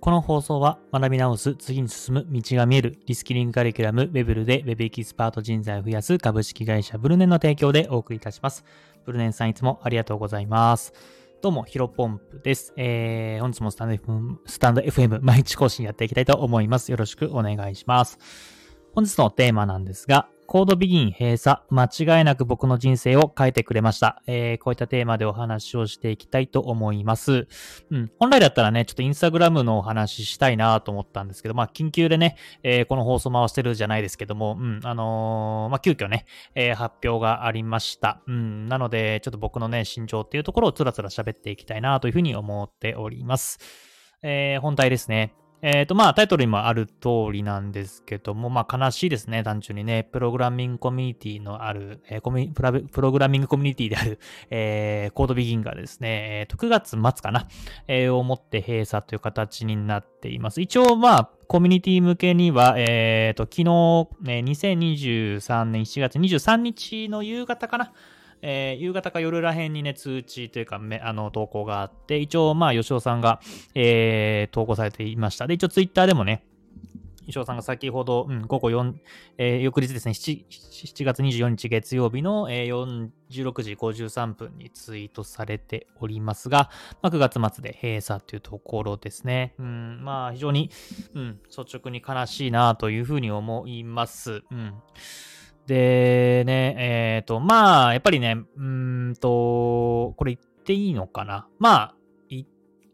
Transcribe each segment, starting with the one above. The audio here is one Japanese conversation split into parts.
この放送は学び直す、次に進む、道が見える、リスキリングカリキュラム、ウェブルで Web エキスパート人材を増やす株式会社ブルネンの提供でお送りいたします。ブルネンさんいつもありがとうございます。どうも、ヒロポンプです。えー、本日もスタンド FM、スタンド FM 毎日更新やっていきたいと思います。よろしくお願いします。本日のテーマなんですが、 CodeBegin 閉鎖、間違いなく僕の人生を変えてくれました。えー、こういったテーマでお話をしていきたいと思います。うん。本来だったらね、ちょっとインスタグラムのお話ししたいなと思ったんですけど、まあ、緊急でね、えー、この放送回してるじゃないですけども、うん、あのー、まあ、急遽ね、えー、発表がありました。うん。なので、ちょっと僕のね、心情っていうところをつらつら喋っていきたいなというふうに思っております。えー、本題ですね。えっ、ー、と、まあ、タイトルにもある通りなんですけども、まあ、悲しいですね、単純にね。プログラミングコミュニティのある、えー、コミプラプログラミングコミュニティである、えー、コードビギンがですね、えー、と9月末かな、え、をもって閉鎖という形になっています。一応、まあ、コミュニティ向けには、えっ、と、昨日、ね、2023年7月23日の夕方かな、えー、夕方か夜らへんにね、通知というか、あの、投稿があって、一応、まあ、吉尾さんが、えー、投稿されていました。で、一応、ツイッターでもね、吉尾さんが先ほど、うん、午後4、えー、翌日ですね7、7月24日月曜日の、えー、16時53分にツイートされておりますが、まあ、9月末で閉鎖というところですね。うん、まあ、非常に、うん、率直に悲しいなというふうに思います。うん。で、ね、えっ、ー、と、まあ、やっぱりね、うんと、これ言っていいのかな。まあ、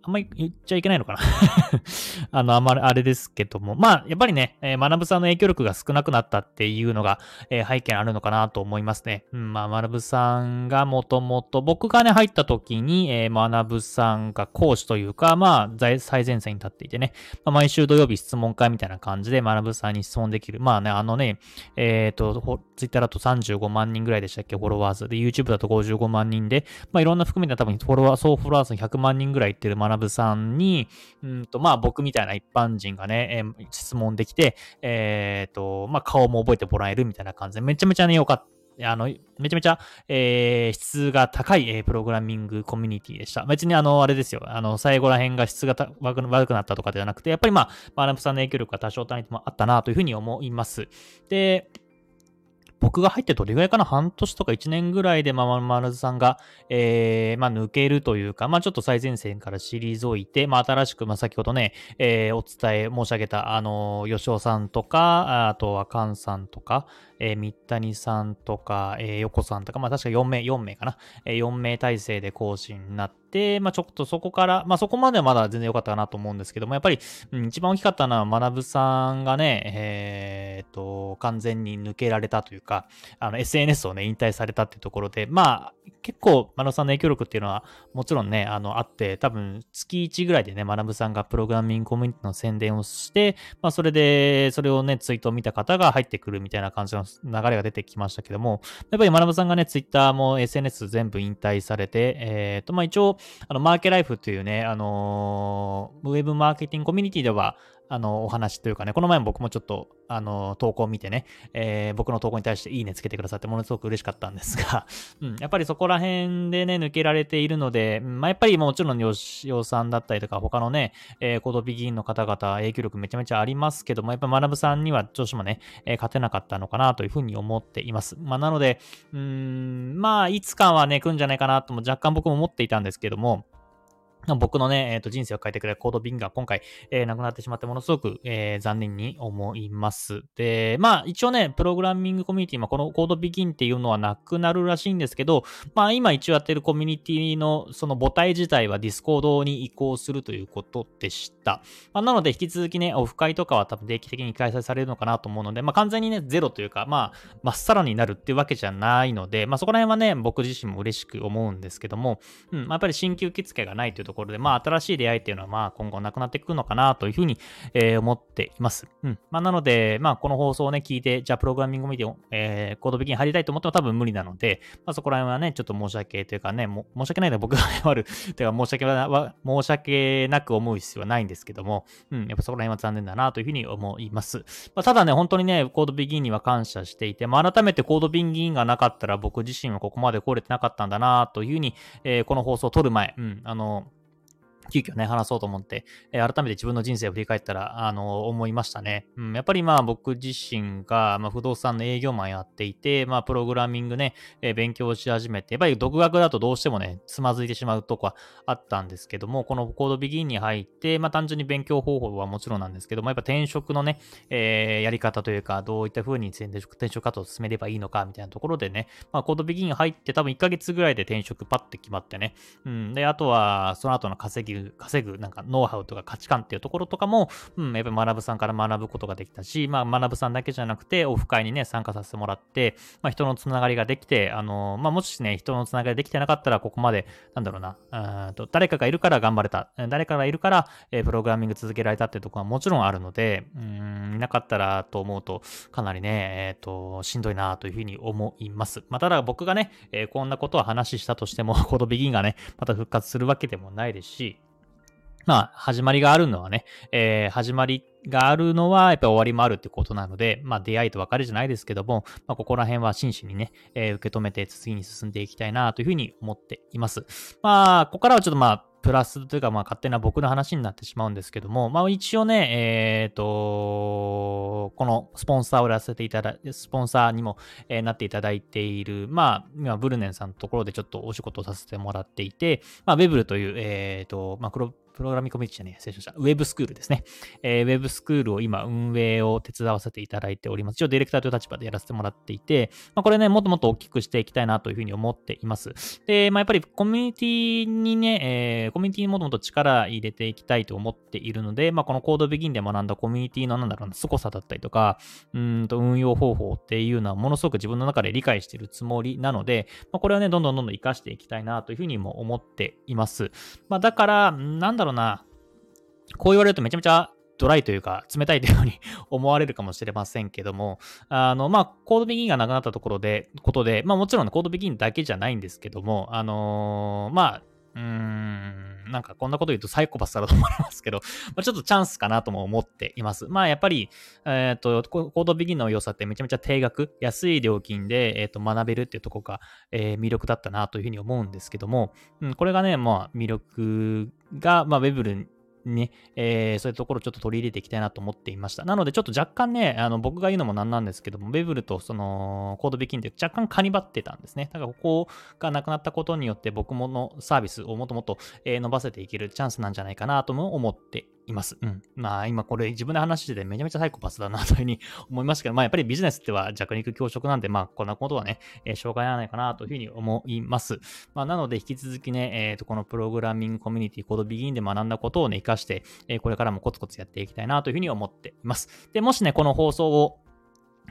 あんまり言っちゃいけないのかな あの、あまりあれですけども。まあ、やっぱりね、えー、学さんの影響力が少なくなったっていうのが、えー、背景あるのかなと思いますね。うん、まあ、学さんがもともと、僕がね、入った時に、えー、学さんが講師というか、まあ、最前線に立っていてね、まあ、毎週土曜日質問会みたいな感じで学さんに質問できる。まあね、あのね、えっ、ー、と、ツイッターだと35万人ぐらいでしたっけ、フォロワーズ。で、YouTube だと55万人で、まあ、いろんな含めて多分フォロワー、総フォロワー数100万人ぐらいいってる学ぶさんに、うんと、まあ僕みたいな一般人がね、えー、質問できて、えっ、ー、と、まあ顔も覚えてもらえるみたいな感じで、めちゃめちゃね、良かった。あの、めちゃめちゃ、えー、質が高い、えー、プログラミングコミュニティでした。別にあの、あれですよ。あの、最後ら辺が質が悪くなったとかではなくて、やっぱりまあ、マナプさんの影響力が多少単位もあったなというふうに思います。で、僕が入ってどれぐらいかな？半年とか1年ぐらいで、まあ、丸さんが、えー、まあ、抜けるというか、まあ、ちょっと最前線から退いて、まあ、新しく、まあ、先ほどね、えー、お伝え申し上げた、あの、吉尾さんとか、あとは菅さんとか、えー、三谷さんとか、えー、横さんとか、まあ確か4名、4名かな。えー、4名体制で講師になって、でまあちょっとそこから、まあそこまではまだ全然良かったかなと思うんですけども、やっぱり、うん、一番大きかったのは学さんがね、えー、っと、完全に抜けられたというか、あの SNS をね、引退されたっていうところで、まあ結構、学さんの影響力っていうのはもちろんね、あの、あって、多分月1ぐらいでね、学さんがプログラミングコミュニティの宣伝をして、まあそれで、それをね、ツイートを見た方が入ってくるみたいな感じの流れが出てきましたけども、やっぱり学さんがね、ツイッターも SNS 全部引退されて、えっ、と、まあ、一応、あの、マーケライフというね、あのー、ウェブマーケティングコミュニティでは、あの、お話というかね、この前も僕もちょっと、あの、投稿を見てね、えー、僕の投稿に対していいねつけてくださってものすごく嬉しかったんですが、うん、やっぱりそこら辺でね、抜けられているので、まあ、やっぱりもちろん吉尾さんだったりとか、他のね、えー、コードビギンの方々、影響力めちゃめちゃありますけども、やっぱ学さんにはどうしてもね、えー、勝てなかったのかなというふうに思っています。まあ、なので、うん、まあ、いつかはね、来るんじゃないかなとも若干僕も思っていたんですけども、僕のね、えっ、ー、と、人生を変えてくれる CodeBegin が今回、えー、なくなってしまってものすごく、えー、残念に思います。で、まあ、一応ね、プログラミングコミュニティ、まあ、この CodeBegin っていうのはなくなるらしいんですけど、まあ、今一応やってるコミュニティのその母体自体は Discord に移行するということでした。まあ、なので、引き続きね、オフ会とかは多分定期的に開催されるのかなと思うので、まあ、完全にね、ゼロというか、まあ、まっさらになるっていうわけじゃないので、まあ、そこら辺はね、僕自身も嬉しく思うんですけども、うん、まあ、やっぱり新規受付がないというところころで、まあ、新しい出会いっていうのは、まあ、今後なくなっていくのかなというふうに、えー、思っています。うん。まあ、なので、まあ、この放送をね、聞いて、じゃあ、プログラミングミディオ、えー、コードビギン入りたいと思っても多分無理なので、まあ、そこら辺はね、ちょっと申し訳というかね、も申し訳ないので僕が謝るというか、申し訳は、申し訳なく思う必要はないんですけども、うん、やっぱそこら辺は残念だなというふうに思います。まあ、ただね、本当にね、コードビギンには感謝していて、まあ、改めてコードビギンがなかったら僕自身はここまで来れてなかったんだなというふうに、えー、この放送を撮る前、うん、あの、急遽ね、話そうと思って、えー、改めて自分の人生を振り返ったら、あの、思いましたね。うん、やっぱりまあ僕自身が、まあ、不動産の営業マンやっていて、まあプログラミングね、えー、勉強し始めて、やっぱり独学だとどうしてもね、つまずいてしまうとこはあったんですけども、このコードビギンに入って、まあ単純に勉強方法はもちろんなんですけども、やっぱ転職のね、え、やり方というか、どういった風に転職転職活動を進めればいいのかみたいなところでね、まあコードビギン入って多分1ヶ月ぐらいで転職パッて決まってね、うん、で、あとはその後の稼ぎ、稼ぐなんかノウハウとか価値観っていうところとかも、うん、やっぱり学さんから学ぶことができたし、まあ、学さんだけじゃなくて、オフ会にね、参加させてもらって、まあ、人のつながりができて、あの、まあ、もしね、人のつながりできてなかったら、ここまで、なんだろうな、うんと誰かがいるから頑張れた、誰かがいるから、えー、プログラミング続けられたっていうところはもちろんあるので、うん、いなかったらと思うと、かなりね、えっ、ー、と、しんどいなというふうに思います。まあ、ただ僕がね、えー、こんなことを話したとしても、コードビギンがね、また復活するわけでもないですし、まあ、始まりがあるのはね、えー、始まりがあるのは、やっぱり終わりもあるってことなので、まあ、出会いと別れじゃないですけども、まあ、ここら辺は真摯にね、えー、受け止めて次に進んでいきたいなというふうに思っています。まあ、ここからはちょっとまあ、プラスというか、まあ、勝手な僕の話になってしまうんですけども、まあ、一応ね、えっ、ー、と、このスポンサーをやらせていただいスポンサーにも、えー、なっていただいている、まあ、今、ブルネンさんのところでちょっとお仕事をさせてもらっていて、まあ、ベブルという、えっ、ー、と、まあ、プログラミングコミュニティじゃねえ、失礼しました。ウェブスクールですね。えー、ウェブスクールを今運営を手伝わせていただいております。一応ディレクターという立場でやらせてもらっていて、まあ、これね、もっともっと大きくしていきたいなというふうに思っています。で、まあ、やっぱりコミュニティにね、えー、コミュニティにもっともっと力入れていきたいと思っているので、まあ、このコードビギンで学んだコミュニティのなんだろうな、凄さだったりとか、うんと運用方法っていうのはものすごく自分の中で理解しているつもりなので、まあ、これはね、どんどんどんどん活かしていきたいなというふうにも思っています。まあ、だから、なんだろうな、こう言われるとめちゃめちゃドライというか、冷たいというふうに 思われるかもしれませんけども、あの、まあ、コードビギンがなくなったところで、ことで、まあもちろん、コードビギンだけじゃないんですけども、あのー、まあ、うーん、なんかこんなこと言うとサイコパスだろと思いますけど、まあ、ちょっとチャンスかなとも思っています。まあやっぱり、えっ、ー、と、コードビギンの良さってめちゃめちゃ定額、安い料金で、え、ー、と学べるっていうとこが、えー、魅力だったなというふうに思うんですけども、うん、これがね、まあ魅力が、まあウェブルね、えー、そういうところをちょっと取り入れていきたいなと思っていました。なので、ちょっと若干ね、あの僕が言うのもなんなんですけども、ベブルとそのコードビキンって若干カニバってたんですね。だからここがなくなったことによって僕ものサービスをもっともっと、伸ばせていけるチャンスなんじゃないかなとも思っています。うん。まあ今これ自分で話しててめちゃめちゃサイコパスだなというふうに 思いますけど、まあやっぱりビジネスっては弱肉強食なんで、まあこんなことはね、えー、障害ないかなというふうに思います。まあなので引き続きね、えっ、ー、とこのプログラミングコミュニティコードビギンで学んだことをね、活かして、えー、これからもコツコツやっていきたいなというふうに思っています。で、もしね、この放送を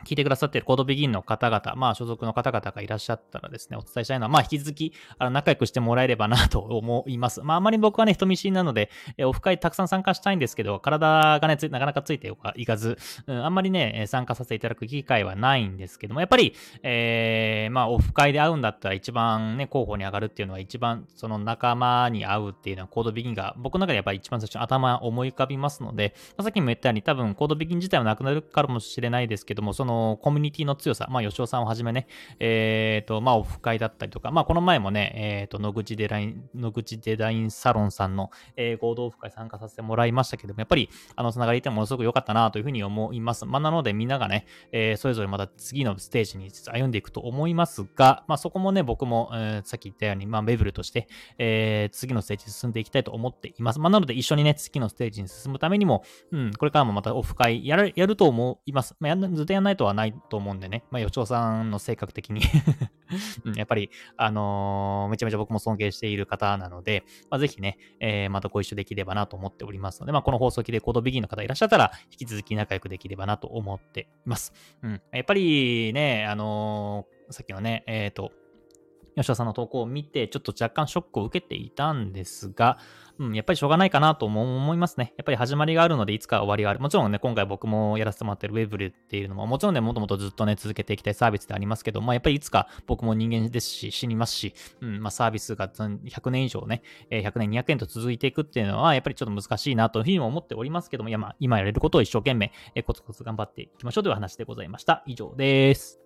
聞いてくださっているコードビギンの方々、まあ所属の方々がいらっしゃったらですね、お伝えしたいのは、まあ引き続き、あの、仲良くしてもらえればな と思います。まああまり僕はね、人見知りなので、えオフ会たくさん参加したいんですけど、体がね、なかなかついていかず、うん、あんまりね、参加させていただく機会はないんですけども、やっぱり、えー、まあオフ会で会うんだったら一番ね、候補に上がるっていうのは一番その仲間に会うっていうのはコードビギンが僕の中でやっぱり一番最初に頭思い浮かびますので、まあ、さっきも言ったように多分コードビギン自体はなくなるかもしれないですけども、そののコミュニティの強さ、まあ、吉尾さんをはじめね、えっ、ー、と、まあ、オフ会だったりとか、まあ、この前もね、えっ、ー、と、野口デザイン、野口デザインサロンさんの、えー、合同オフ会参加させてもらいましたけども、やっぱり、あの、つながりってものすごく良かったなというふうに思います。まあ、なので、みんながね、えー、それぞれまた次のステージに歩んでいくと思いますが、まあ、そこもね、僕も、えー、さっき言ったように、まあ、ベブルとして、えー、次のステージに進んでいきたいと思っています。まあ、なので、一緒にね、次のステージに進むためにも、うん、これからもまたオフ会やる、やると思います。まあ、ずっとやらないとはないと思うんでね、まあ、吉尾さんの性格的に やっぱり、あのー、めちゃめちゃ僕も尊敬している方なので、まあ、ぜひね、えー、またご一緒できればなと思っておりますので、まあ、この放送機でコードビギンの方いらっしゃったら、引き続き仲良くできればなと思っています。うん。やっぱりね、あのー、さっきのね、えっ、と、吉田さんの投稿を見て、ちょっと若干ショックを受けていたんですが、うん、やっぱりしょうがないかなとも思いますね。やっぱり始まりがあるので、いつか終わりがある。もちろんね、今回僕もやらせてもらってる Web っていうのも、もちろんね、もともとずっとね、続けていきたいサービスでありますけど、まあやっぱりいつか僕も人間ですし、死にますし、うん、まあサービスが100年以上ね、100年200年と続いていくっていうのは、やっぱりちょっと難しいなというふうにも思っておりますけども、いやまあ今やれることを一生懸命、コツコツ頑張っていきましょうという話でございました。以上です。